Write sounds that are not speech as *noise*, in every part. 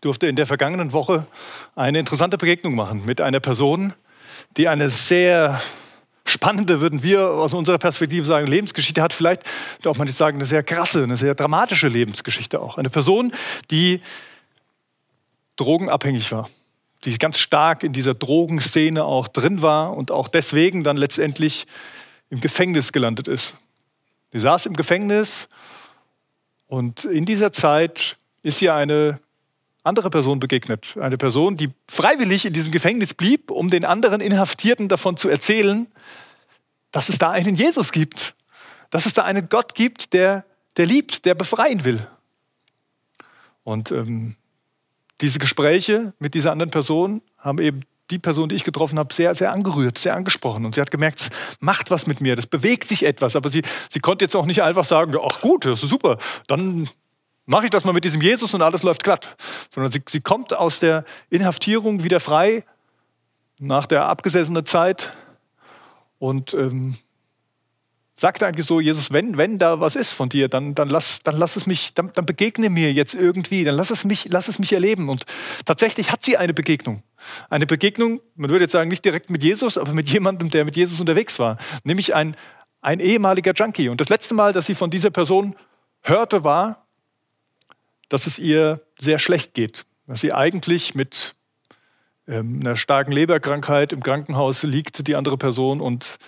durfte in der vergangenen Woche eine interessante Begegnung machen mit einer Person, die eine sehr spannende, würden wir aus unserer Perspektive sagen, Lebensgeschichte hat. Vielleicht darf man nicht sagen, eine sehr krasse, eine sehr dramatische Lebensgeschichte auch. Eine Person, die drogenabhängig war, die ganz stark in dieser Drogenszene auch drin war und auch deswegen dann letztendlich im Gefängnis gelandet ist. Die saß im Gefängnis und in dieser Zeit ist ihr eine andere Person begegnet. Eine Person, die freiwillig in diesem Gefängnis blieb, um den anderen Inhaftierten davon zu erzählen, dass es da einen Jesus gibt. Dass es da einen Gott gibt, der, der liebt, der befreien will. Und ähm, diese Gespräche mit dieser anderen Person haben eben die Person, die ich getroffen habe, sehr, sehr angerührt, sehr angesprochen. Und sie hat gemerkt, es macht was mit mir, das bewegt sich etwas. Aber sie, sie konnte jetzt auch nicht einfach sagen, ach gut, das ist super, dann mache ich das mal mit diesem Jesus und alles läuft glatt. Sondern sie, sie kommt aus der Inhaftierung wieder frei nach der abgesessenen Zeit und ähm, sagt eigentlich so, Jesus, wenn, wenn da was ist von dir, dann, dann, lass, dann lass es mich, dann, dann begegne mir jetzt irgendwie, dann lass es, mich, lass es mich erleben. Und tatsächlich hat sie eine Begegnung. Eine Begegnung, man würde jetzt sagen, nicht direkt mit Jesus, aber mit jemandem, der mit Jesus unterwegs war. Nämlich ein, ein ehemaliger Junkie. Und das letzte Mal, dass sie von dieser Person hörte, war, dass es ihr sehr schlecht geht. Dass sie eigentlich mit ähm, einer starken Leberkrankheit im Krankenhaus liegt, die andere Person, und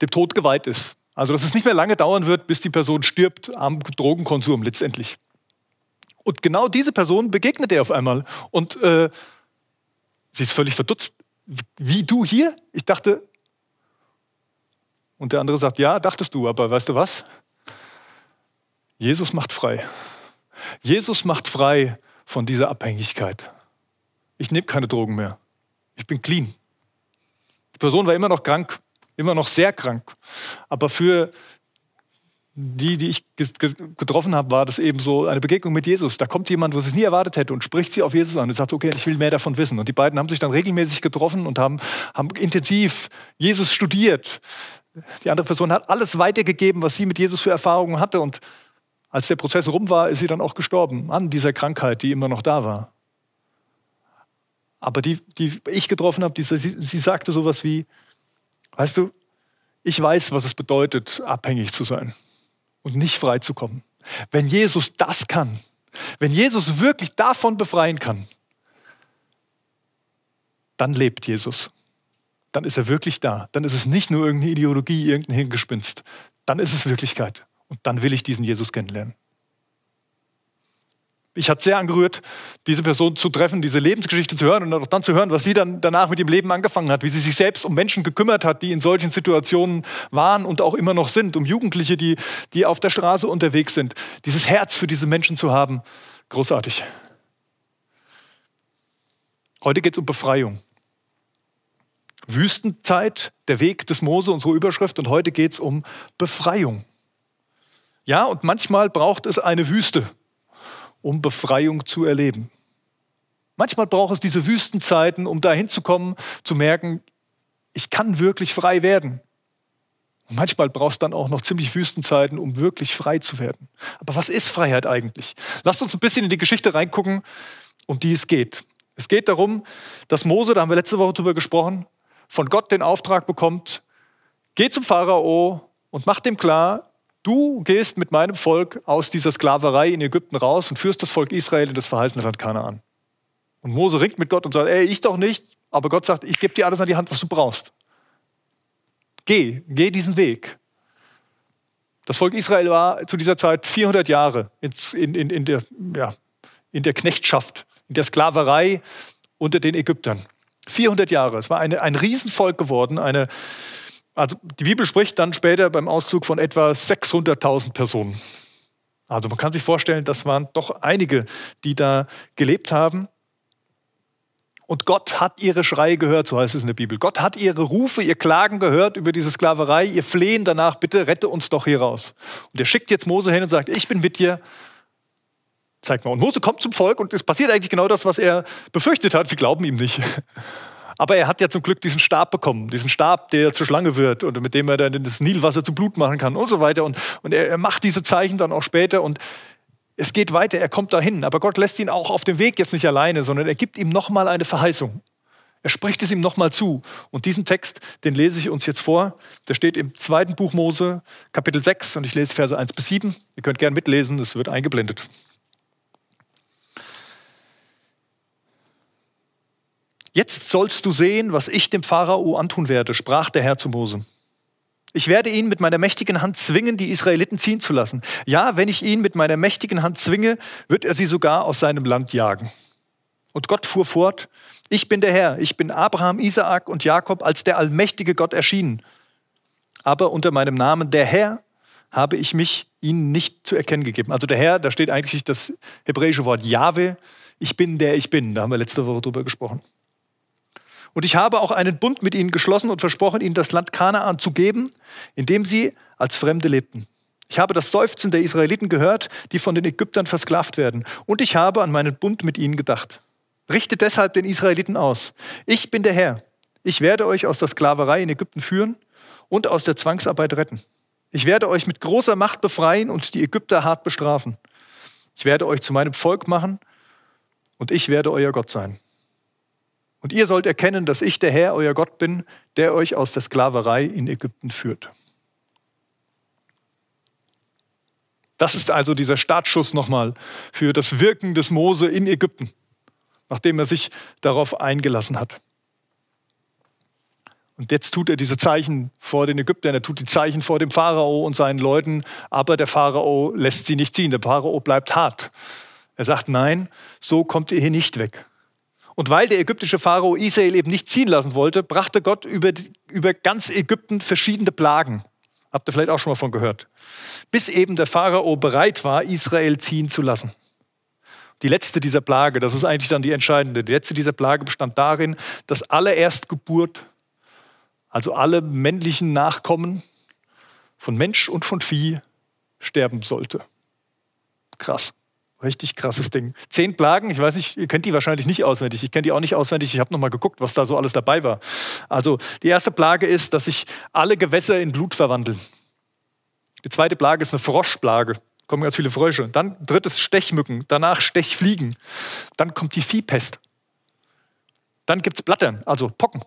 dem Tod geweiht ist. Also dass es nicht mehr lange dauern wird, bis die Person stirbt am Drogenkonsum letztendlich. Und genau diese Person begegnet er auf einmal. Und äh, sie ist völlig verdutzt. Wie du hier? Ich dachte. Und der andere sagt, ja, dachtest du, aber weißt du was? Jesus macht frei. Jesus macht frei von dieser Abhängigkeit. Ich nehme keine Drogen mehr. Ich bin clean. Die Person war immer noch krank, immer noch sehr krank. Aber für die, die ich getroffen habe, war das eben so eine Begegnung mit Jesus. Da kommt jemand, wo sie es nie erwartet hätte und spricht sie auf Jesus an und sagt, okay, ich will mehr davon wissen. Und die beiden haben sich dann regelmäßig getroffen und haben, haben intensiv Jesus studiert. Die andere Person hat alles weitergegeben, was sie mit Jesus für Erfahrungen hatte. Und als der Prozess rum war, ist sie dann auch gestorben an dieser Krankheit, die immer noch da war. Aber die, die ich getroffen habe, die, sie, sie sagte sowas wie, weißt du, ich weiß, was es bedeutet, abhängig zu sein und nicht frei zu kommen. Wenn Jesus das kann, wenn Jesus wirklich davon befreien kann, dann lebt Jesus. Dann ist er wirklich da. Dann ist es nicht nur irgendeine Ideologie, irgendein Hingespinst. Dann ist es Wirklichkeit. Und dann will ich diesen Jesus kennenlernen. Ich hat sehr angerührt, diese Person zu treffen, diese Lebensgeschichte zu hören und auch dann zu hören, was sie dann danach mit ihrem Leben angefangen hat, wie sie sich selbst um Menschen gekümmert hat, die in solchen Situationen waren und auch immer noch sind, um Jugendliche, die, die auf der Straße unterwegs sind. Dieses Herz für diese Menschen zu haben, großartig. Heute geht es um Befreiung. Wüstenzeit, der Weg des Mose, unsere Überschrift, und heute geht es um Befreiung. Ja, und manchmal braucht es eine Wüste, um Befreiung zu erleben. Manchmal braucht es diese Wüstenzeiten, um dahin zu kommen, zu merken, ich kann wirklich frei werden. Und manchmal braucht es dann auch noch ziemlich Wüstenzeiten, um wirklich frei zu werden. Aber was ist Freiheit eigentlich? Lasst uns ein bisschen in die Geschichte reingucken, um die es geht. Es geht darum, dass Mose, da haben wir letzte Woche drüber gesprochen, von Gott den Auftrag bekommt, geh zum Pharao und mach dem klar, Du gehst mit meinem Volk aus dieser Sklaverei in Ägypten raus und führst das Volk Israel in das verheißene Land Kanaan. Und Mose ringt mit Gott und sagt, ey, ich doch nicht, aber Gott sagt, ich gebe dir alles an die Hand, was du brauchst. Geh, geh diesen Weg. Das Volk Israel war zu dieser Zeit 400 Jahre in, in, in, der, ja, in der Knechtschaft, in der Sklaverei unter den Ägyptern. 400 Jahre. Es war eine, ein Riesenvolk geworden, eine, also die Bibel spricht dann später beim Auszug von etwa 600.000 Personen. Also man kann sich vorstellen, das waren doch einige, die da gelebt haben. Und Gott hat ihre Schreie gehört, so heißt es in der Bibel. Gott hat ihre Rufe, ihr Klagen gehört über diese Sklaverei, ihr Flehen danach, bitte rette uns doch hier raus. Und er schickt jetzt Mose hin und sagt, ich bin mit dir, zeig mal. Und Mose kommt zum Volk und es passiert eigentlich genau das, was er befürchtet hat. Sie glauben ihm nicht. Aber er hat ja zum Glück diesen Stab bekommen, diesen Stab, der zur Schlange wird und mit dem er dann das Nilwasser zu Blut machen kann und so weiter. Und, und er, er macht diese Zeichen dann auch später und Es geht weiter, er kommt dahin, aber Gott lässt ihn auch auf dem Weg jetzt nicht alleine, sondern er gibt ihm nochmal eine Verheißung. Er spricht es ihm nochmal zu. Und diesen Text, den lese ich uns jetzt vor. Der steht im zweiten Buch Mose, Kapitel 6, und ich lese Verse 1 bis 7. Ihr könnt gern mitlesen, es wird eingeblendet. Jetzt sollst du sehen, was ich dem Pharao antun werde, sprach der Herr zu Mose. Ich werde ihn mit meiner mächtigen Hand zwingen, die Israeliten ziehen zu lassen. Ja, wenn ich ihn mit meiner mächtigen Hand zwinge, wird er sie sogar aus seinem Land jagen. Und Gott fuhr fort, ich bin der Herr, ich bin Abraham, Isaak und Jakob als der allmächtige Gott erschienen. Aber unter meinem Namen der Herr habe ich mich ihnen nicht zu erkennen gegeben. Also der Herr, da steht eigentlich das hebräische Wort Jahwe, ich bin der ich bin. Da haben wir letzte Woche drüber gesprochen. Und ich habe auch einen Bund mit ihnen geschlossen und versprochen, ihnen das Land Kanaan zu geben, in dem sie als Fremde lebten. Ich habe das Seufzen der Israeliten gehört, die von den Ägyptern versklavt werden. Und ich habe an meinen Bund mit ihnen gedacht. Richtet deshalb den Israeliten aus. Ich bin der Herr. Ich werde euch aus der Sklaverei in Ägypten führen und aus der Zwangsarbeit retten. Ich werde euch mit großer Macht befreien und die Ägypter hart bestrafen. Ich werde euch zu meinem Volk machen und ich werde euer Gott sein. Und ihr sollt erkennen, dass ich der Herr, euer Gott bin, der euch aus der Sklaverei in Ägypten führt. Das ist also dieser Startschuss nochmal für das Wirken des Mose in Ägypten, nachdem er sich darauf eingelassen hat. Und jetzt tut er diese Zeichen vor den Ägyptern, er tut die Zeichen vor dem Pharao und seinen Leuten, aber der Pharao lässt sie nicht ziehen. Der Pharao bleibt hart. Er sagt, nein, so kommt ihr hier nicht weg. Und weil der ägyptische Pharao Israel eben nicht ziehen lassen wollte, brachte Gott über, über ganz Ägypten verschiedene Plagen. Habt ihr vielleicht auch schon mal von gehört. Bis eben der Pharao bereit war, Israel ziehen zu lassen. Die letzte dieser Plage, das ist eigentlich dann die entscheidende, die letzte dieser Plage bestand darin, dass alle Erstgeburt, also alle männlichen Nachkommen von Mensch und von Vieh sterben sollte. Krass. Richtig krasses Ding. Zehn Plagen, ich weiß nicht, ihr kennt die wahrscheinlich nicht auswendig. Ich kenne die auch nicht auswendig. Ich habe nochmal geguckt, was da so alles dabei war. Also die erste Plage ist, dass sich alle Gewässer in Blut verwandeln. Die zweite Plage ist eine Froschplage. Kommen ganz viele Frösche. Dann drittes Stechmücken, danach Stechfliegen. Dann kommt die Viehpest. Dann gibt es Blattern, also Pocken.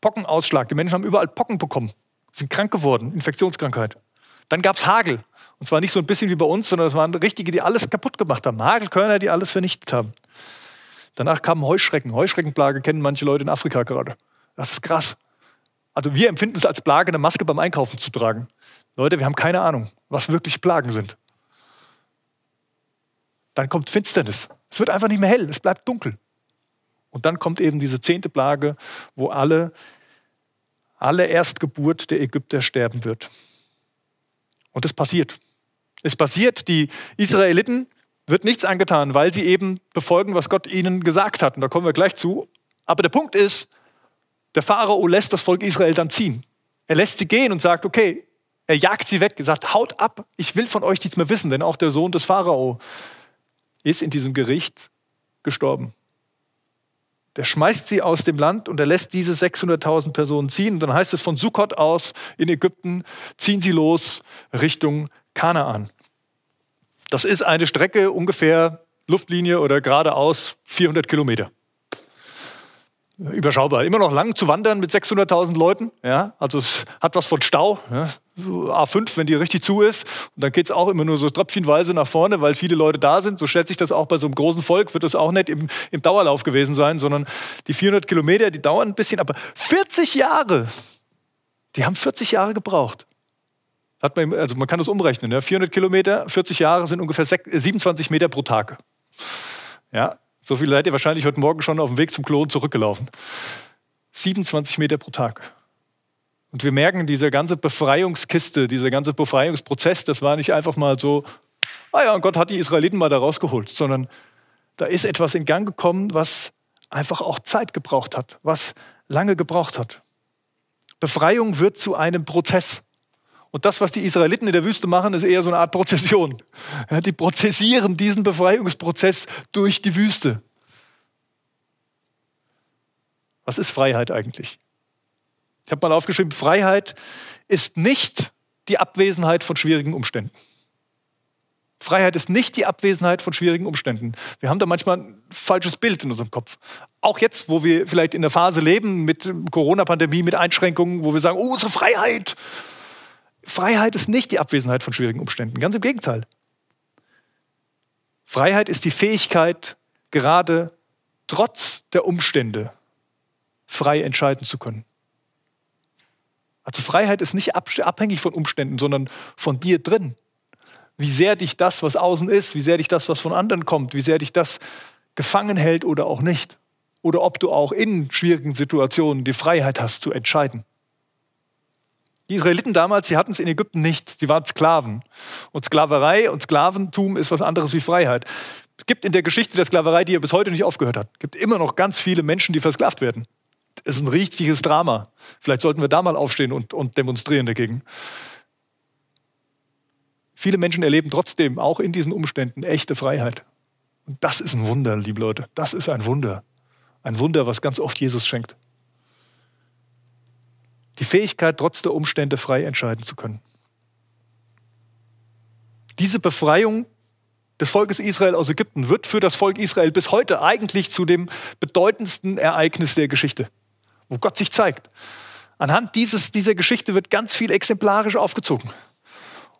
Pockenausschlag. Die Menschen haben überall Pocken bekommen, sind krank geworden, Infektionskrankheit. Dann gab es Hagel. Und zwar nicht so ein bisschen wie bei uns, sondern es waren richtige, die alles kaputt gemacht haben. Hagelkörner, die alles vernichtet haben. Danach kamen Heuschrecken. Heuschreckenplage kennen manche Leute in Afrika gerade. Das ist krass. Also wir empfinden es als Plage, eine Maske beim Einkaufen zu tragen. Leute, wir haben keine Ahnung, was wirklich Plagen sind. Dann kommt Finsternis. Es wird einfach nicht mehr hell, es bleibt dunkel. Und dann kommt eben diese zehnte Plage, wo alle, alle Erstgeburt der Ägypter sterben wird. Und es passiert. Es passiert, die Israeliten wird nichts angetan, weil sie eben befolgen, was Gott ihnen gesagt hat. Und da kommen wir gleich zu. Aber der Punkt ist, der Pharao lässt das Volk Israel dann ziehen. Er lässt sie gehen und sagt, okay, er jagt sie weg, sagt, haut ab, ich will von euch nichts mehr wissen, denn auch der Sohn des Pharao ist in diesem Gericht gestorben. Der schmeißt sie aus dem Land und er lässt diese 600.000 Personen ziehen. Und dann heißt es von Sukkot aus in Ägypten, ziehen sie los Richtung Kanaan. Das ist eine Strecke ungefähr Luftlinie oder geradeaus 400 Kilometer. Überschaubar. Immer noch lang zu wandern mit 600.000 Leuten. Ja, also es hat was von Stau. Ja. A5, wenn die richtig zu ist. Und dann geht es auch immer nur so tröpfchenweise nach vorne, weil viele Leute da sind. So schätze ich das auch bei so einem großen Volk. Wird das auch nicht im, im Dauerlauf gewesen sein, sondern die 400 Kilometer, die dauern ein bisschen. Aber 40 Jahre, die haben 40 Jahre gebraucht. Hat man, also man kann das umrechnen. Ja? 400 Kilometer, 40 Jahre sind ungefähr 27 Meter pro Tag. Ja, so viel seid ihr wahrscheinlich heute Morgen schon auf dem Weg zum Klon zurückgelaufen. 27 Meter pro Tag. Und wir merken, diese ganze Befreiungskiste, dieser ganze Befreiungsprozess, das war nicht einfach mal so, ah ja, und Gott hat die Israeliten mal da rausgeholt, sondern da ist etwas in Gang gekommen, was einfach auch Zeit gebraucht hat, was lange gebraucht hat. Befreiung wird zu einem Prozess. Und das, was die Israeliten in der Wüste machen, ist eher so eine Art Prozession. *laughs* Ja, die prozessieren diesen Befreiungsprozess durch die Wüste. Was ist Freiheit eigentlich? Ich habe mal aufgeschrieben, Freiheit ist nicht die Abwesenheit von schwierigen Umständen. Freiheit ist nicht die Abwesenheit von schwierigen Umständen. Wir haben da manchmal ein falsches Bild in unserem Kopf. Auch jetzt, wo wir vielleicht in der Phase leben mit Corona-Pandemie, mit Einschränkungen, wo wir sagen, oh, unsere Freiheit. Freiheit ist nicht die Abwesenheit von schwierigen Umständen. Ganz im Gegenteil. Freiheit ist die Fähigkeit, gerade trotz der Umstände frei entscheiden zu können. Also Freiheit ist nicht abhängig von Umständen, sondern von dir drin. Wie sehr dich das, was außen ist, wie sehr dich das, was von anderen kommt, wie sehr dich das gefangen hält oder auch nicht. Oder ob du auch in schwierigen Situationen die Freiheit hast zu entscheiden. Die Israeliten damals, sie hatten es in Ägypten nicht. Sie waren Sklaven. Und Sklaverei und Sklaventum ist was anderes wie Freiheit. Es gibt in der Geschichte der Sklaverei, die ja bis heute nicht aufgehört hat, gibt immer noch ganz viele Menschen, die versklavt werden. Es ist ein richtiges Drama. Vielleicht sollten wir da mal aufstehen und, und demonstrieren dagegen. Viele Menschen erleben trotzdem auch in diesen Umständen echte Freiheit. Und das ist ein Wunder, liebe Leute. Das ist ein Wunder. Ein Wunder, was ganz oft Jesus schenkt. Die Fähigkeit, trotz der Umstände frei entscheiden zu können. Diese Befreiung des Volkes Israel aus Ägypten wird für das Volk Israel bis heute eigentlich zu dem bedeutendsten Ereignis der Geschichte wo Gott sich zeigt. Anhand dieses, dieser Geschichte wird ganz viel exemplarisch aufgezogen.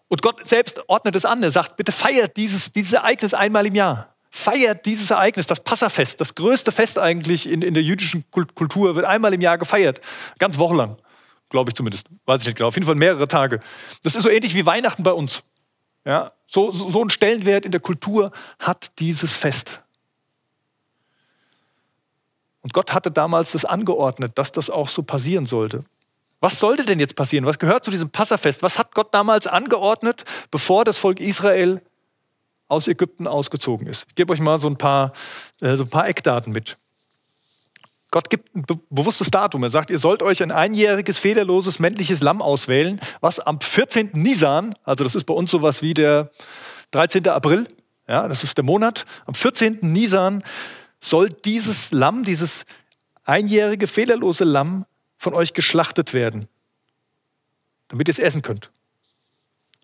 Und Gott selbst ordnet es an. Er sagt, bitte feiert dieses, dieses Ereignis einmal im Jahr. Feiert dieses Ereignis, das Passafest, das größte Fest eigentlich in, in der jüdischen Kultur, wird einmal im Jahr gefeiert. Ganz wochenlang, glaube ich zumindest. Weiß ich nicht genau. Auf jeden Fall mehrere Tage. Das ist so ähnlich wie Weihnachten bei uns. Ja, so, so, einen Stellenwert in der Kultur hat dieses Fest. Und Gott hatte damals das angeordnet, dass das auch so passieren sollte. Was sollte denn jetzt passieren? Was gehört zu diesem Passafest? Was hat Gott damals angeordnet, bevor das Volk Israel aus Ägypten ausgezogen ist? Ich gebe euch mal so ein paar, äh, so ein paar Eckdaten mit. Gott gibt ein be bewusstes Datum. Er sagt, ihr sollt euch ein einjähriges, fehlerloses, männliches Lamm auswählen, was am 14. Nisan, also das ist bei uns sowas wie der 13. April, ja, das ist der Monat, am 14. Nisan soll dieses Lamm, dieses einjährige, fehlerlose Lamm von euch geschlachtet werden, damit ihr es essen könnt.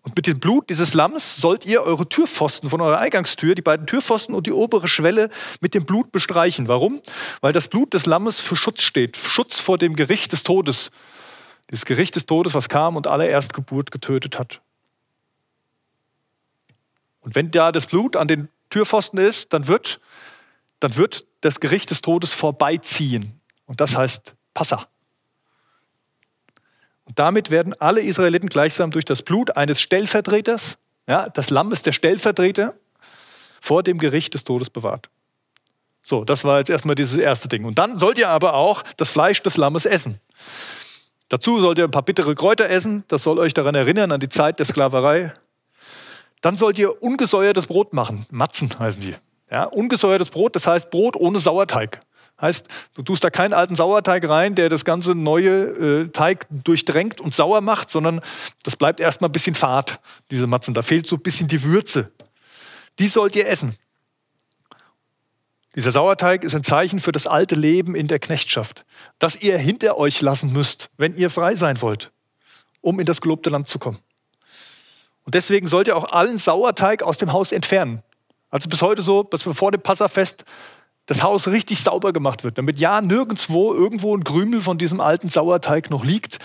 Und mit dem Blut dieses Lamms sollt ihr eure Türpfosten von eurer Eingangstür, die beiden Türpfosten und die obere Schwelle mit dem Blut bestreichen. Warum? Weil das Blut des Lammes für Schutz steht, Schutz vor dem Gericht des Todes. Dieses Gericht des Todes, was kam und alle Erstgeburt getötet hat. Und wenn da das Blut an den Türpfosten ist, dann wird dann wird das Gericht des Todes vorbeiziehen. Und das heißt Passa. Damit werden alle Israeliten gleichsam durch das Blut eines Stellvertreters, ja, das Lamm ist der Stellvertreter, vor dem Gericht des Todes bewahrt. So, das war jetzt erstmal dieses erste Ding. Und dann sollt ihr aber auch das Fleisch des Lammes essen. Dazu sollt ihr ein paar bittere Kräuter essen, das soll euch daran erinnern, an die Zeit der Sklaverei. Dann sollt ihr ungesäuertes Brot machen, Matzen heißen die. Ja, ungesäuertes Brot, das heißt Brot ohne Sauerteig. Heißt, du tust da keinen alten Sauerteig rein, der das ganze neue äh, Teig durchdrängt und sauer macht, sondern das bleibt erstmal ein bisschen fad, diese Matzen. Da fehlt so ein bisschen die Würze. Die sollt ihr essen. Dieser Sauerteig ist ein Zeichen für das alte Leben in der Knechtschaft, das ihr hinter euch lassen müsst, wenn ihr frei sein wollt, um in das gelobte Land zu kommen. Und deswegen sollt ihr auch allen Sauerteig aus dem Haus entfernen. Also bis heute so, dass vor dem Passafest das Haus richtig sauber gemacht wird, damit ja nirgendwo irgendwo ein Krümel von diesem alten Sauerteig noch liegt,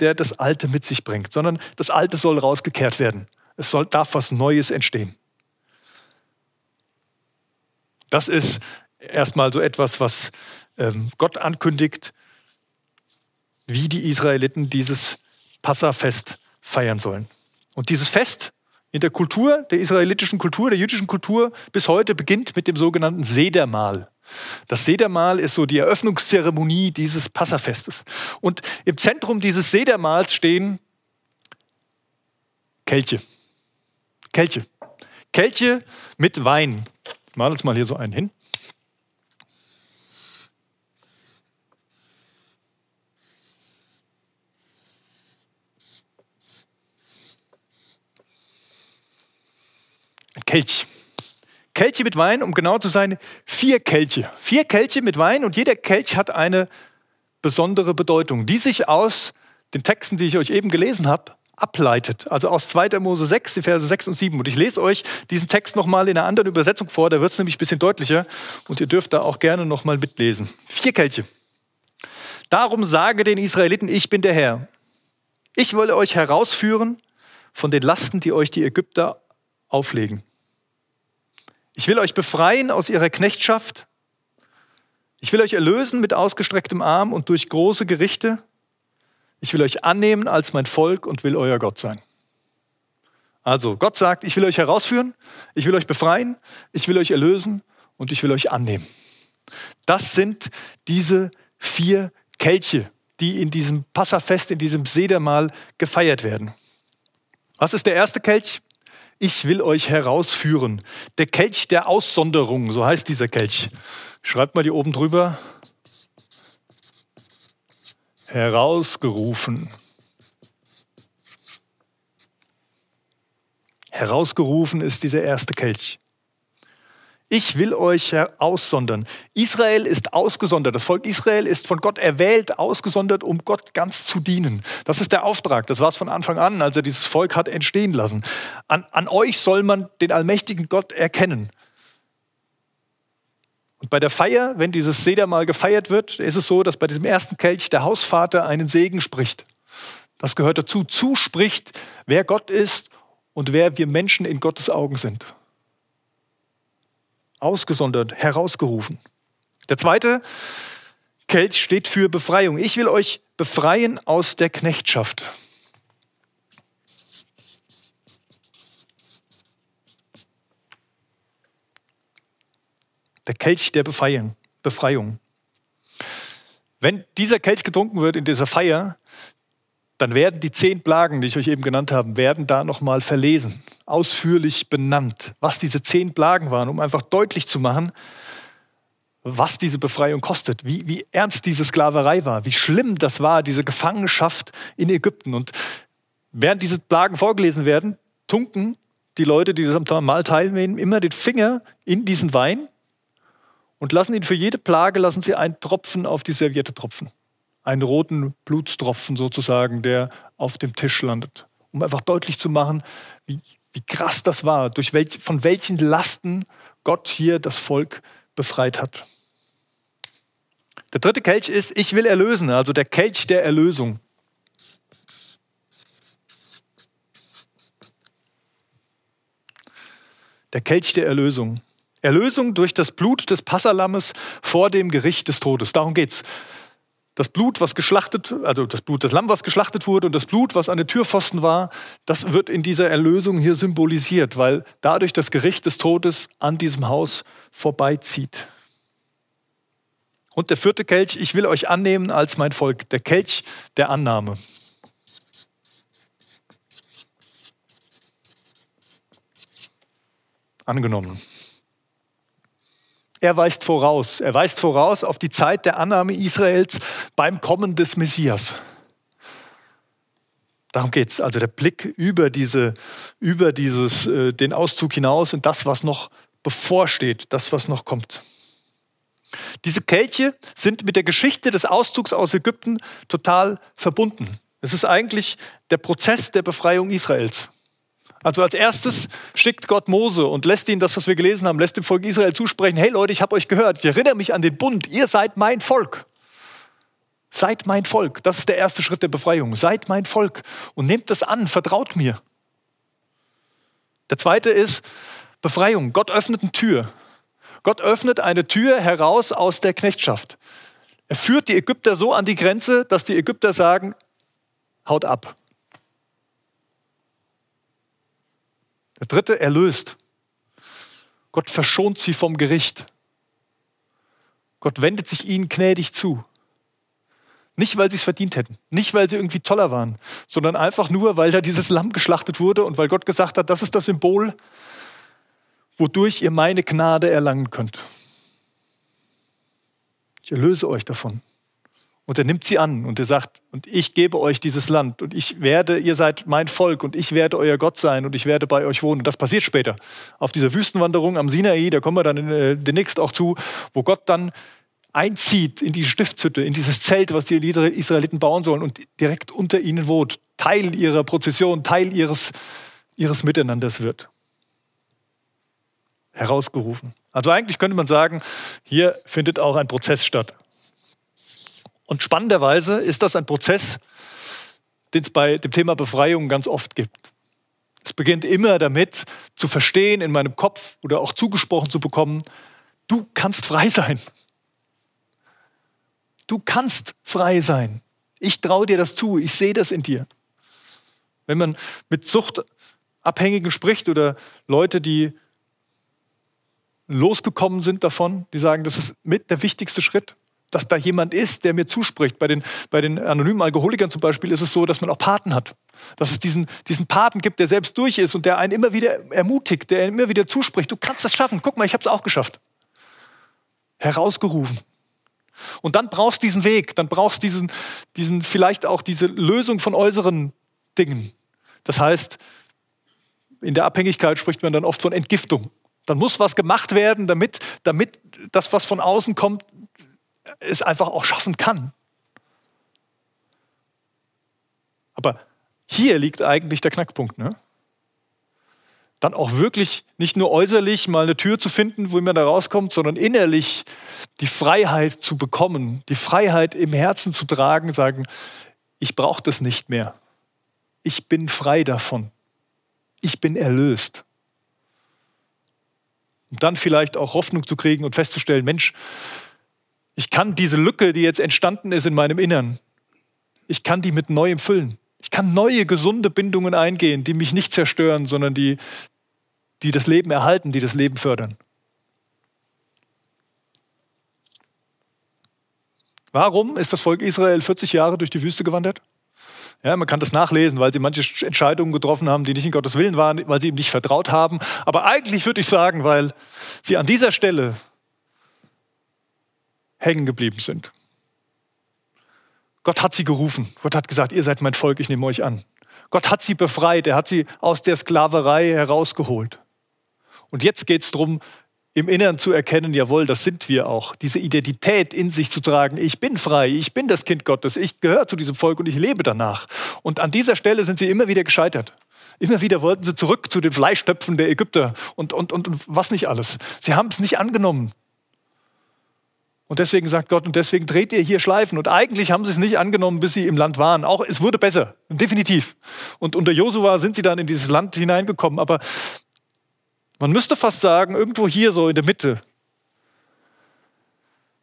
der das Alte mit sich bringt, sondern das Alte soll rausgekehrt werden. Es soll, darf was Neues entstehen. Das ist erstmal so etwas, was ähm, Gott ankündigt, wie die Israeliten dieses Passafest feiern sollen. Und dieses Fest in der Kultur, der israelitischen Kultur, der jüdischen Kultur bis heute beginnt mit dem sogenannten Sedermahl. Das Sedermahl ist so die Eröffnungszeremonie dieses Passafestes. Und im Zentrum dieses Sedermahls stehen Kelche. Kelche. Kelche mit Wein. Ich mal uns mal hier so einen hin. Ein Kelch. Kelche mit Wein, um genau zu sein, vier Kelche. Vier Kelche mit Wein und jeder Kelch hat eine besondere Bedeutung, die sich aus den Texten, die ich euch eben gelesen habe, ableitet. Also aus 2. Mose 6, die Verse 6 und 7. Und ich lese euch diesen Text nochmal in einer anderen Übersetzung vor, da wird es nämlich ein bisschen deutlicher. Und ihr dürft da auch gerne nochmal mitlesen. Vier Kelche. Darum sage den Israeliten, ich bin der Herr. Ich will euch herausführen von den Lasten, die euch die Ägypter auflegen. Ich will euch befreien aus ihrer Knechtschaft. Ich will euch erlösen mit ausgestrecktem Arm und durch große Gerichte. Ich will euch annehmen als mein Volk und will euer Gott sein. Also Gott sagt, ich will euch herausführen, ich will euch befreien, ich will euch erlösen und ich will euch annehmen. Das sind diese vier Kelche, die in diesem Passafest, in diesem Sedermahl gefeiert werden. Was ist der erste Kelch? Ich will euch herausführen. Der Kelch der Aussonderung, so heißt dieser Kelch. Schreibt mal hier oben drüber. Herausgerufen. Herausgerufen ist dieser erste Kelch. Ich will euch aussondern. Israel ist ausgesondert. Das Volk Israel ist von Gott erwählt, ausgesondert, um Gott ganz zu dienen. Das ist der Auftrag. Das war es von Anfang an, als er dieses Volk hat entstehen lassen. An, an euch soll man den allmächtigen Gott erkennen. Und bei der Feier, wenn dieses Sedermal gefeiert wird, ist es so, dass bei diesem ersten Kelch der Hausvater einen Segen spricht. Das gehört dazu. Zuspricht, wer Gott ist und wer wir Menschen in Gottes Augen sind ausgesondert, herausgerufen. Der zweite Kelch steht für Befreiung. Ich will euch befreien aus der Knechtschaft. Der Kelch der Befreiung. Wenn dieser Kelch getrunken wird in dieser Feier, dann werden die zehn Plagen, die ich euch eben genannt habe, werden da nochmal verlesen, ausführlich benannt, was diese zehn Plagen waren, um einfach deutlich zu machen, was diese Befreiung kostet, wie, wie ernst diese Sklaverei war, wie schlimm das war, diese Gefangenschaft in Ägypten. Und während diese Plagen vorgelesen werden, tunken die Leute, die das am Mahl teilnehmen, immer den Finger in diesen Wein und lassen ihn für jede Plage, lassen sie einen Tropfen auf die Serviette tropfen einen roten Blutstropfen sozusagen, der auf dem Tisch landet. Um einfach deutlich zu machen, wie, wie krass das war, durch welch, von welchen Lasten Gott hier das Volk befreit hat. Der dritte Kelch ist, ich will erlösen, also der Kelch der Erlösung. Der Kelch der Erlösung. Erlösung durch das Blut des Passalammes vor dem Gericht des Todes. Darum geht's das Blut, was geschlachtet, also das Blut des Lamm, was geschlachtet wurde und das Blut, was an der Türpfosten war, das wird in dieser Erlösung hier symbolisiert, weil dadurch das Gericht des Todes an diesem Haus vorbeizieht. Und der vierte Kelch, ich will euch annehmen als mein Volk, der Kelch der Annahme. Angenommen. Er weist voraus. Er weist voraus auf die Zeit der Annahme Israels beim Kommen des Messias. Darum geht es. Also der Blick über, diese, über dieses, äh, den Auszug hinaus und das, was noch bevorsteht, das, was noch kommt. Diese Kelche sind mit der Geschichte des Auszugs aus Ägypten total verbunden. Es ist eigentlich der Prozess der Befreiung Israels. Also als erstes schickt Gott Mose und lässt ihn, das was wir gelesen haben, lässt dem Volk Israel zusprechen, hey Leute, ich habe euch gehört, ich erinnere mich an den Bund, ihr seid mein Volk. Seid mein Volk. Das ist der erste Schritt der Befreiung. Seid mein Volk und nehmt das an, vertraut mir. Der zweite ist Befreiung. Gott öffnet eine Tür. Gott öffnet eine Tür heraus aus der Knechtschaft. Er führt die Ägypter so an die Grenze, dass die Ägypter sagen, haut ab. Der dritte erlöst. Gott verschont sie vom Gericht. Gott wendet sich ihnen gnädig zu. Nicht, weil sie es verdient hätten, nicht, weil sie irgendwie toller waren, sondern einfach nur, weil da dieses Lamm geschlachtet wurde und weil Gott gesagt hat, das ist das Symbol, wodurch ihr meine Gnade erlangen könnt. Ich erlöse euch davon. Und er nimmt sie an und er sagt, und ich gebe euch dieses Land und ich werde, ihr seid mein Volk und ich werde euer Gott sein und ich werde bei euch wohnen. Und das passiert später. Auf dieser Wüstenwanderung am Sinai, da kommen wir dann äh, demnächst auch zu, wo Gott dann einzieht in die Stiftshütte, in dieses Zelt, was die Israeliten bauen sollen und direkt unter ihnen wohnt. Teil ihrer Prozession, Teil ihres, ihres Miteinanders wird. Herausgerufen. Also eigentlich könnte man sagen, hier findet auch ein Prozess statt. Und spannenderweise ist das ein Prozess, den es bei dem Thema Befreiung ganz oft gibt. Es beginnt immer damit, zu verstehen in meinem Kopf oder auch zugesprochen zu bekommen, du kannst frei sein. Du kannst frei sein. Ich traue dir das zu, ich sehe das in dir. Wenn man mit Suchtabhängigen spricht oder Leute, die losgekommen sind davon, die sagen, das ist mit der wichtigste Schritt, dass da jemand ist, der mir zuspricht. Bei den, bei den anonymen Alkoholikern zum Beispiel ist es so, dass man auch Paten hat. Dass es diesen, diesen Paten gibt, der selbst durch ist und der einen immer wieder ermutigt, der immer wieder zuspricht. Du kannst das schaffen. Guck mal, ich habe es auch geschafft. Herausgerufen. Und dann brauchst du diesen Weg, dann brauchst du diesen, diesen, vielleicht auch diese Lösung von äußeren Dingen. Das heißt, in der Abhängigkeit spricht man dann oft von Entgiftung. Dann muss was gemacht werden, damit, damit das, was von außen kommt, es einfach auch schaffen kann. Aber hier liegt eigentlich der Knackpunkt. Ne? Dann auch wirklich nicht nur äußerlich mal eine Tür zu finden, wo man da rauskommt, sondern innerlich die Freiheit zu bekommen, die Freiheit im Herzen zu tragen, sagen, ich brauche das nicht mehr. Ich bin frei davon. Ich bin erlöst. Um dann vielleicht auch Hoffnung zu kriegen und festzustellen, Mensch, ich kann diese Lücke, die jetzt entstanden ist in meinem Innern, ich kann die mit Neuem füllen. Ich kann neue, gesunde Bindungen eingehen, die mich nicht zerstören, sondern die, die das Leben erhalten, die das Leben fördern. Warum ist das Volk Israel 40 Jahre durch die Wüste gewandert? Ja, man kann das nachlesen, weil sie manche Entscheidungen getroffen haben, die nicht in Gottes Willen waren, weil sie ihm nicht vertraut haben. Aber eigentlich würde ich sagen, weil sie an dieser Stelle hängen geblieben sind. Gott hat sie gerufen. Gott hat gesagt, ihr seid mein Volk, ich nehme euch an. Gott hat sie befreit. Er hat sie aus der Sklaverei herausgeholt. Und jetzt geht es darum, im Inneren zu erkennen, jawohl, das sind wir auch. Diese Identität in sich zu tragen, ich bin frei, ich bin das Kind Gottes, ich gehöre zu diesem Volk und ich lebe danach. Und an dieser Stelle sind sie immer wieder gescheitert. Immer wieder wollten sie zurück zu den Fleischtöpfen der Ägypter und, und, und, und was nicht alles. Sie haben es nicht angenommen. Und deswegen sagt Gott, und deswegen dreht ihr hier Schleifen. Und eigentlich haben sie es nicht angenommen, bis sie im Land waren. Auch es wurde besser, definitiv. Und unter Josua sind sie dann in dieses Land hineingekommen. Aber man müsste fast sagen, irgendwo hier so in der Mitte,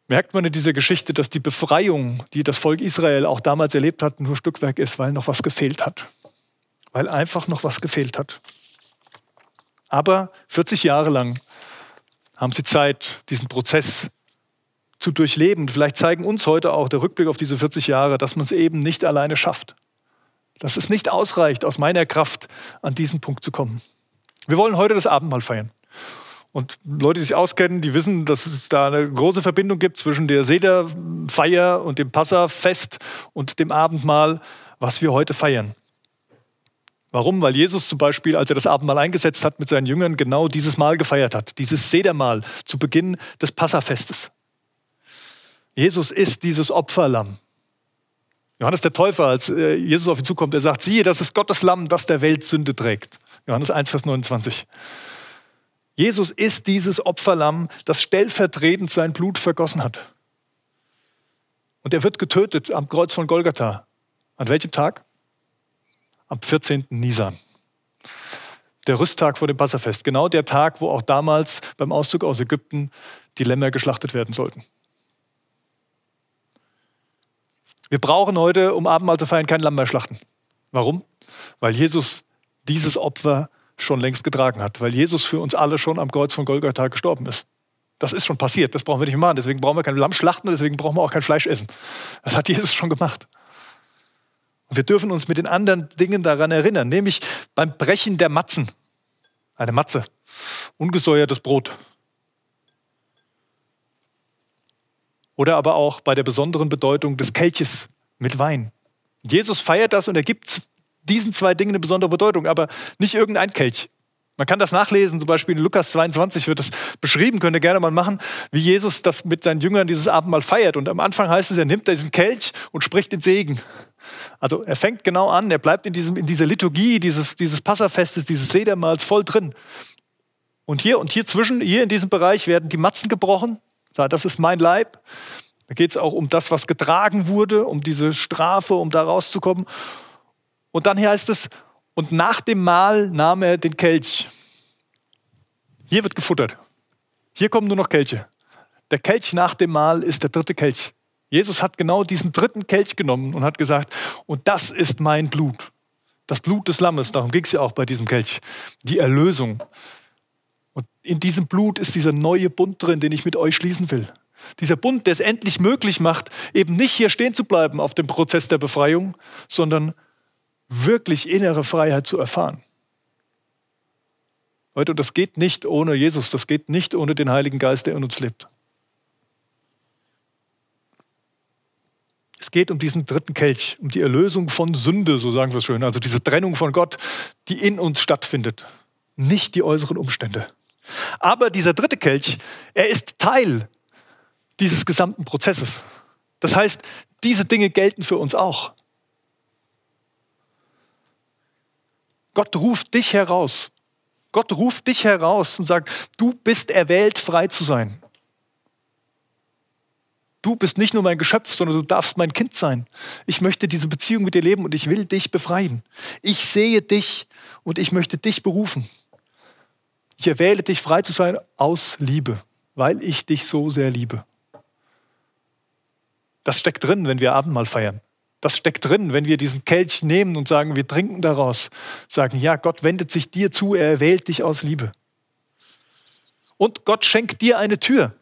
merkt man in dieser Geschichte, dass die Befreiung, die das Volk Israel auch damals erlebt hat, nur Stückwerk ist, weil noch was gefehlt hat. Weil einfach noch was gefehlt hat. Aber 40 Jahre lang haben sie Zeit, diesen Prozess zu durchleben. Vielleicht zeigen uns heute auch der Rückblick auf diese 40 Jahre, dass man es eben nicht alleine schafft. Dass es nicht ausreicht, aus meiner Kraft an diesen Punkt zu kommen. Wir wollen heute das Abendmahl feiern. Und Leute, die sich auskennen, die wissen, dass es da eine große Verbindung gibt zwischen der Sederfeier und dem Passafest und dem Abendmahl, was wir heute feiern. Warum? Weil Jesus zum Beispiel, als er das Abendmahl eingesetzt hat mit seinen Jüngern, genau dieses Mahl gefeiert hat. Dieses Sedermahl zu Beginn des Passafestes. Jesus ist dieses Opferlamm. Johannes der Täufer, als äh, Jesus auf ihn zukommt, er sagt, siehe, das ist Gottes Lamm, das der Welt Sünde trägt. Johannes 1, Vers 29. Jesus ist dieses Opferlamm, das stellvertretend sein Blut vergossen hat. Und er wird getötet am Kreuz von Golgatha. An welchem Tag? Am 14. Nisan. Der Rüsttag vor dem Passafest. Genau der Tag, wo auch damals beim Auszug aus Ägypten die Lämmer geschlachtet werden sollten. Wir brauchen heute, um Abendmahl zu feiern, kein Lamm mehr schlachten. Warum? Weil Jesus dieses Opfer schon längst getragen hat, weil Jesus für uns alle schon am Kreuz von Golgatha gestorben ist. Das ist schon passiert, das brauchen wir nicht machen. Deswegen brauchen wir kein Lamm schlachten und deswegen brauchen wir auch kein Fleisch essen. Das hat Jesus schon gemacht. Und wir dürfen uns mit den anderen Dingen daran erinnern, nämlich beim Brechen der Matzen. Eine Matze, ungesäuertes Brot. Oder aber auch bei der besonderen Bedeutung des Kelches mit Wein. Jesus feiert das und er gibt diesen zwei Dingen eine besondere Bedeutung, aber nicht irgendein Kelch. Man kann das nachlesen, zum Beispiel in Lukas 22 wird das beschrieben, könnt ihr gerne mal machen, wie Jesus das mit seinen Jüngern dieses Abendmahl feiert. Und am Anfang heißt es, er nimmt diesen Kelch und spricht den Segen Also er fängt genau an, er bleibt in, diesem, in dieser Liturgie dieses, dieses Passafestes, dieses Sedermahls voll drin. Und hier und hier zwischen, hier in diesem Bereich werden die Matzen gebrochen. Das ist mein Leib. Da geht es auch um das, was getragen wurde, um diese Strafe, um da rauszukommen. Und dann hier heißt es, und nach dem Mahl nahm er den Kelch. Hier wird gefuttert. Hier kommen nur noch Kelche. Der Kelch nach dem Mahl ist der dritte Kelch. Jesus hat genau diesen dritten Kelch genommen und hat gesagt, und das ist mein Blut. Das Blut des Lammes, darum ging es ja auch bei diesem Kelch. Die Erlösung. Und in diesem Blut ist dieser neue Bund drin, den ich mit euch schließen will. Dieser Bund, der es endlich möglich macht, eben nicht hier stehen zu bleiben auf dem Prozess der Befreiung, sondern wirklich innere Freiheit zu erfahren. Leute, das geht nicht ohne Jesus, das geht nicht ohne den Heiligen Geist, der in uns lebt. Es geht um diesen dritten Kelch, um die Erlösung von Sünde, so sagen wir es schön, also diese Trennung von Gott, die in uns stattfindet, nicht die äußeren Umstände. Aber dieser dritte Kelch, er ist Teil dieses gesamten Prozesses. Das heißt, diese Dinge gelten für uns auch. Gott ruft dich heraus. Gott ruft dich heraus und sagt, du bist erwählt, frei zu sein. Du bist nicht nur mein Geschöpf, sondern du darfst mein Kind sein. Ich möchte diese Beziehung mit dir leben und ich will dich befreien. Ich sehe dich und ich möchte dich berufen. Ich erwähle dich, frei zu sein aus Liebe, weil ich dich so sehr liebe. Das steckt drin, wenn wir Abendmahl feiern. Das steckt drin, wenn wir diesen Kelch nehmen und sagen, wir trinken daraus. Sagen, ja, Gott wendet sich dir zu, er erwählt dich aus Liebe. Und Gott schenkt dir eine Tür.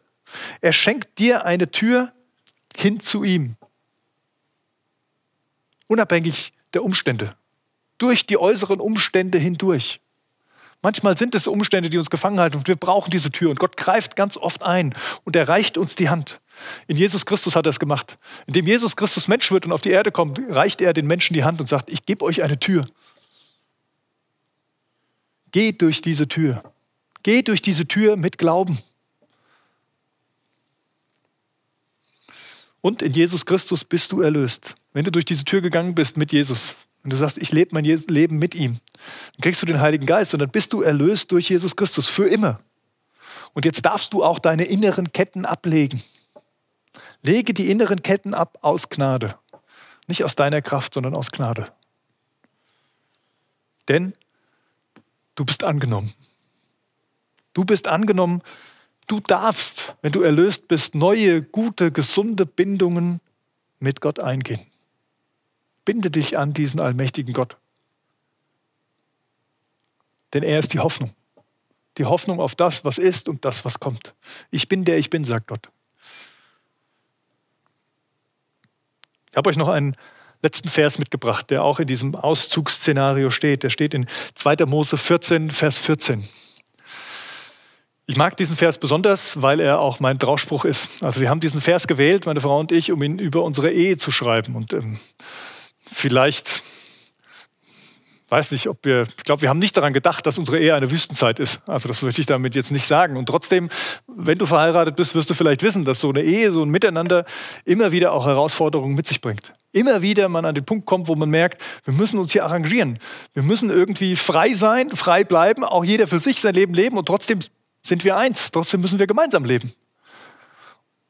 Er schenkt dir eine Tür hin zu ihm. Unabhängig der Umstände. Durch die äußeren Umstände hindurch. Manchmal sind es Umstände, die uns gefangen halten und wir brauchen diese Tür. Und Gott greift ganz oft ein und er reicht uns die Hand. In Jesus Christus hat er es gemacht. Indem Jesus Christus Mensch wird und auf die Erde kommt, reicht er den Menschen die Hand und sagt, ich gebe euch eine Tür. Geht durch diese Tür. Geht durch diese Tür mit Glauben. Und in Jesus Christus bist du erlöst. Wenn du durch diese Tür gegangen bist mit Jesus, und du sagst, ich lebe mein Leben mit ihm, dann kriegst du den Heiligen Geist und dann bist du erlöst durch Jesus Christus für immer. Und jetzt darfst du auch deine inneren Ketten ablegen. Lege die inneren Ketten ab aus Gnade. Nicht aus deiner Kraft, sondern aus Gnade. Denn du bist angenommen. Du bist angenommen. Du darfst, wenn du erlöst bist, neue, gute, gesunde Bindungen mit Gott eingehen. Binde dich an diesen allmächtigen Gott. Denn er ist die Hoffnung. Die Hoffnung auf das, was ist und das, was kommt. Ich bin der ich bin, sagt Gott. Ich habe euch noch einen letzten Vers mitgebracht, der auch in diesem Auszugsszenario steht. Der steht in 2. Mose 14, Vers 14. Ich mag diesen Vers besonders, weil er auch mein Trauspruch ist. Also wir haben diesen Vers gewählt, meine Frau und ich, um ihn über unsere Ehe zu schreiben. Und ähm, vielleicht weiß nicht, ob wir, ich glaube, wir haben nicht daran gedacht, dass unsere Ehe eine Wüstenzeit ist. Also das möchte ich damit jetzt nicht sagen. Und trotzdem, wenn du verheiratet bist, wirst du vielleicht wissen, dass so eine Ehe, so ein Miteinander immer wieder auch Herausforderungen mit sich bringt. Immer wieder man an den Punkt kommt, wo man merkt, wir müssen uns hier arrangieren. Wir müssen irgendwie frei sein, frei bleiben, auch jeder für sich sein Leben leben und trotzdem sind wir eins. Trotzdem müssen wir gemeinsam leben.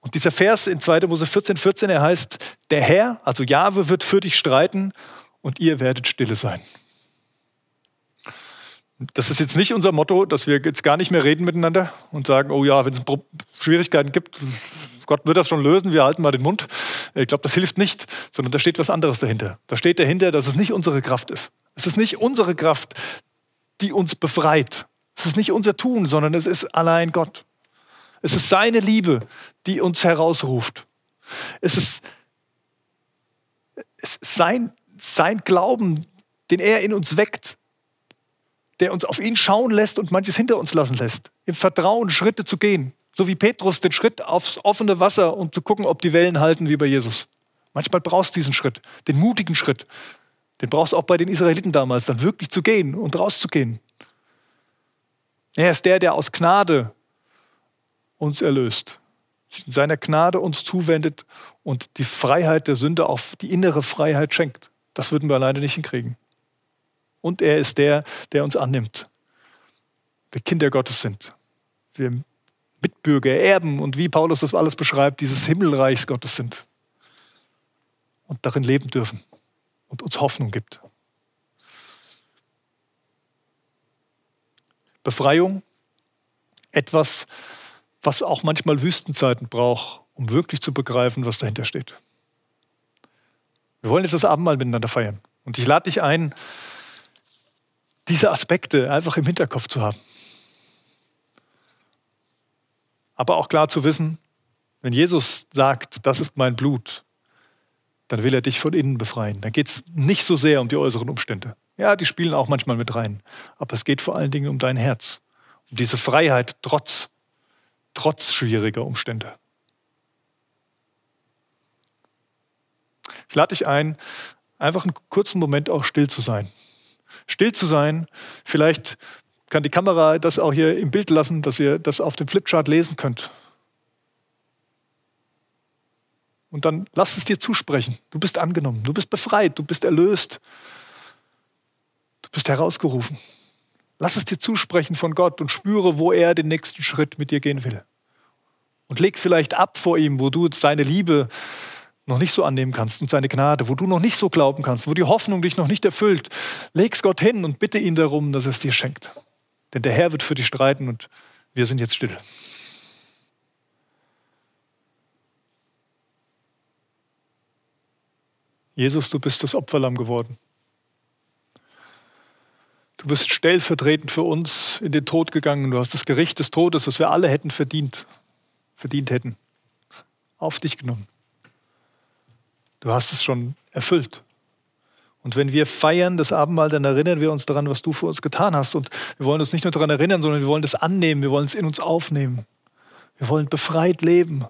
Und dieser Vers in 2. Mose 14, 14, er heißt, der Herr, also Jahwe, wird für dich streiten und ihr werdet stille sein. Das ist jetzt nicht unser Motto, dass wir jetzt gar nicht mehr reden miteinander und sagen, oh ja, wenn es Schwierigkeiten gibt, Gott wird das schon lösen, wir halten mal den Mund. Ich glaube, das hilft nicht, sondern da steht was anderes dahinter. Da steht dahinter, dass es nicht unsere Kraft ist. Es ist nicht unsere Kraft, die uns befreit. Es ist nicht unser Tun, sondern es ist allein Gott. Es ist seine Liebe, die uns herausruft. Es ist, sein, sein Glauben, den er in uns weckt, der uns auf ihn schauen lässt und manches hinter uns lassen lässt. Im Vertrauen Schritte zu gehen. So wie Petrus den Schritt aufs offene Wasser, um zu gucken, ob die Wellen halten wie bei Jesus. Manchmal brauchst du diesen Schritt, den mutigen Schritt. Den brauchst du auch bei den Israeliten damals, dann wirklich zu gehen und rauszugehen. Er ist der, der aus Gnade uns erlöst. Sich in seiner Gnade uns zuwendet und die Freiheit der Sünde auf die innere Freiheit schenkt. Das würden wir alleine nicht hinkriegen. Und er ist der, der uns annimmt. Wir Kinder Gottes sind. Wir Mitbürger, Erben und wie Paulus das alles beschreibt, dieses Himmelreichs Gottes sind. Und darin leben dürfen und uns Hoffnung gibt. Befreiung, etwas, was auch manchmal Wüstenzeiten braucht, um wirklich zu begreifen, was dahinter steht. Wir wollen jetzt das Abendmahl miteinander feiern. Und ich lade dich ein, diese Aspekte einfach im Hinterkopf zu haben. Aber auch klar zu wissen, wenn Jesus sagt, das ist mein Blut, dann will er dich von innen befreien. Dann geht es nicht so sehr um die äußeren Umstände. Ja, die spielen auch manchmal mit rein. Aber es geht vor allen Dingen um dein Herz. Um diese Freiheit trotz, trotz schwieriger Umstände. Ich lade dich ein, einfach einen kurzen Moment auch still zu sein. Still zu sein, vielleicht kann die Kamera das auch hier im Bild lassen, dass ihr das auf dem Flipchart lesen könnt. Und dann lass es dir zusprechen. Du bist angenommen, du bist befreit, du bist erlöst, du bist herausgerufen. Lass es dir zusprechen von Gott und spüre, wo er den nächsten Schritt mit dir gehen will. Und leg vielleicht ab vor ihm, wo du seine Liebe noch nicht so annehmen kannst und seine Gnade, wo du noch nicht so glauben kannst, wo die Hoffnung dich noch nicht erfüllt. Leg's Gott hin und bitte ihn darum, dass er es dir schenkt. Denn der Herr wird für dich streiten und wir sind jetzt still. Jesus, du bist das Opferlamm geworden. Du bist stellvertretend für uns in den Tod gegangen. Du hast das Gericht des Todes, das wir alle hätten verdient, verdient hätten, auf dich genommen. Du hast es schon erfüllt. Und wenn wir feiern das Abendmahl, dann erinnern wir uns daran, was du für uns getan hast. Und wir wollen uns nicht nur daran erinnern, sondern wir wollen das annehmen, wir wollen es in uns aufnehmen. Wir wollen befreit leben.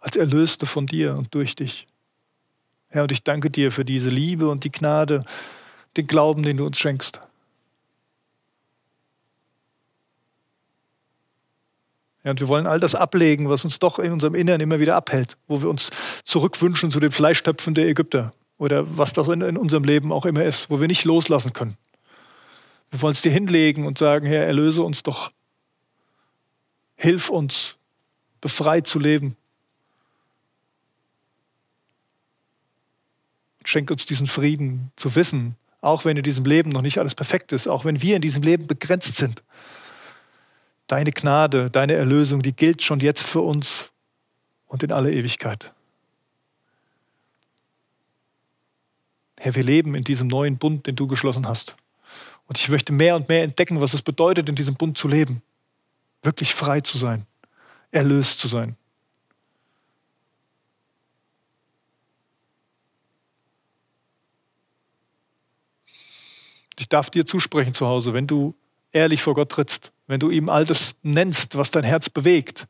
Als Erlöste von dir und durch dich. Herr, und ich danke dir für diese Liebe und die Gnade, den Glauben, den du uns schenkst. Ja, und wir wollen all das ablegen, was uns doch in unserem Inneren immer wieder abhält, wo wir uns zurückwünschen zu den Fleischtöpfen der Ägypter oder was das in, in unserem Leben auch immer ist, wo wir nicht loslassen können. Wir wollen es dir hinlegen und sagen, Herr, erlöse uns doch. Hilf uns, befreit zu leben. Schenk uns diesen Frieden zu wissen, auch wenn in diesem Leben noch nicht alles perfekt ist, auch wenn wir in diesem Leben begrenzt sind deine Gnade, deine Erlösung, die gilt schon jetzt für uns und in alle Ewigkeit. Herr, wir leben in diesem neuen Bund, den du geschlossen hast. Und ich möchte mehr und mehr entdecken, was es bedeutet, in diesem Bund zu leben. Wirklich frei zu sein, erlöst zu sein. Ich darf dir zusprechen zu Hause, wenn du ehrlich vor Gott trittst, wenn du ihm all das nennst, was dein Herz bewegt,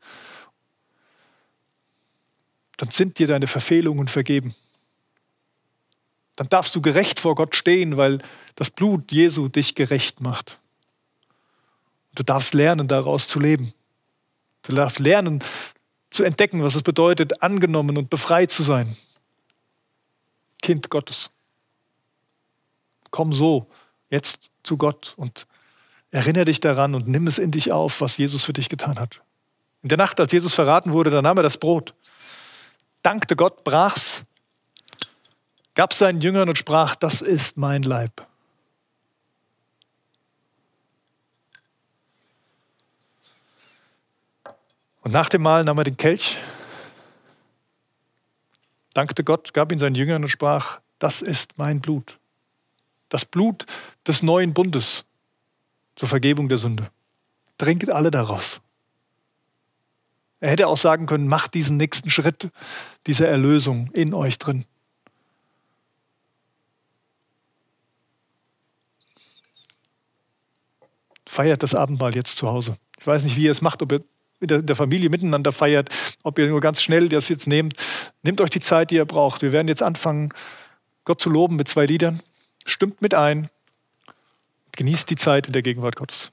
dann sind dir deine Verfehlungen vergeben. Dann darfst du gerecht vor Gott stehen, weil das Blut Jesu dich gerecht macht. Du darfst lernen, daraus zu leben. Du darfst lernen, zu entdecken, was es bedeutet, angenommen und befreit zu sein. Kind Gottes. Komm so jetzt zu Gott und Erinnere dich daran und nimm es in dich auf, was Jesus für dich getan hat. In der Nacht, als Jesus verraten wurde, da nahm er das Brot, dankte Gott, brach's, gab es seinen Jüngern und sprach, das ist mein Leib. Und nach dem Mahl nahm er den Kelch, dankte Gott, gab ihn seinen Jüngern und sprach, das ist mein Blut. Das Blut des neuen Bundes, zur Vergebung der Sünde. Trinkt alle daraus. Er hätte auch sagen können, macht diesen nächsten Schritt dieser Erlösung in euch drin. Feiert das Abendmahl jetzt zu Hause. Ich weiß nicht, wie ihr es macht, ob ihr in der Familie miteinander feiert, ob ihr nur ganz schnell das jetzt nehmt. Nehmt euch die Zeit, die ihr braucht. Wir werden jetzt anfangen, Gott zu loben mit zwei Liedern. Stimmt mit ein. Genießt die Zeit in der Gegenwart Gottes.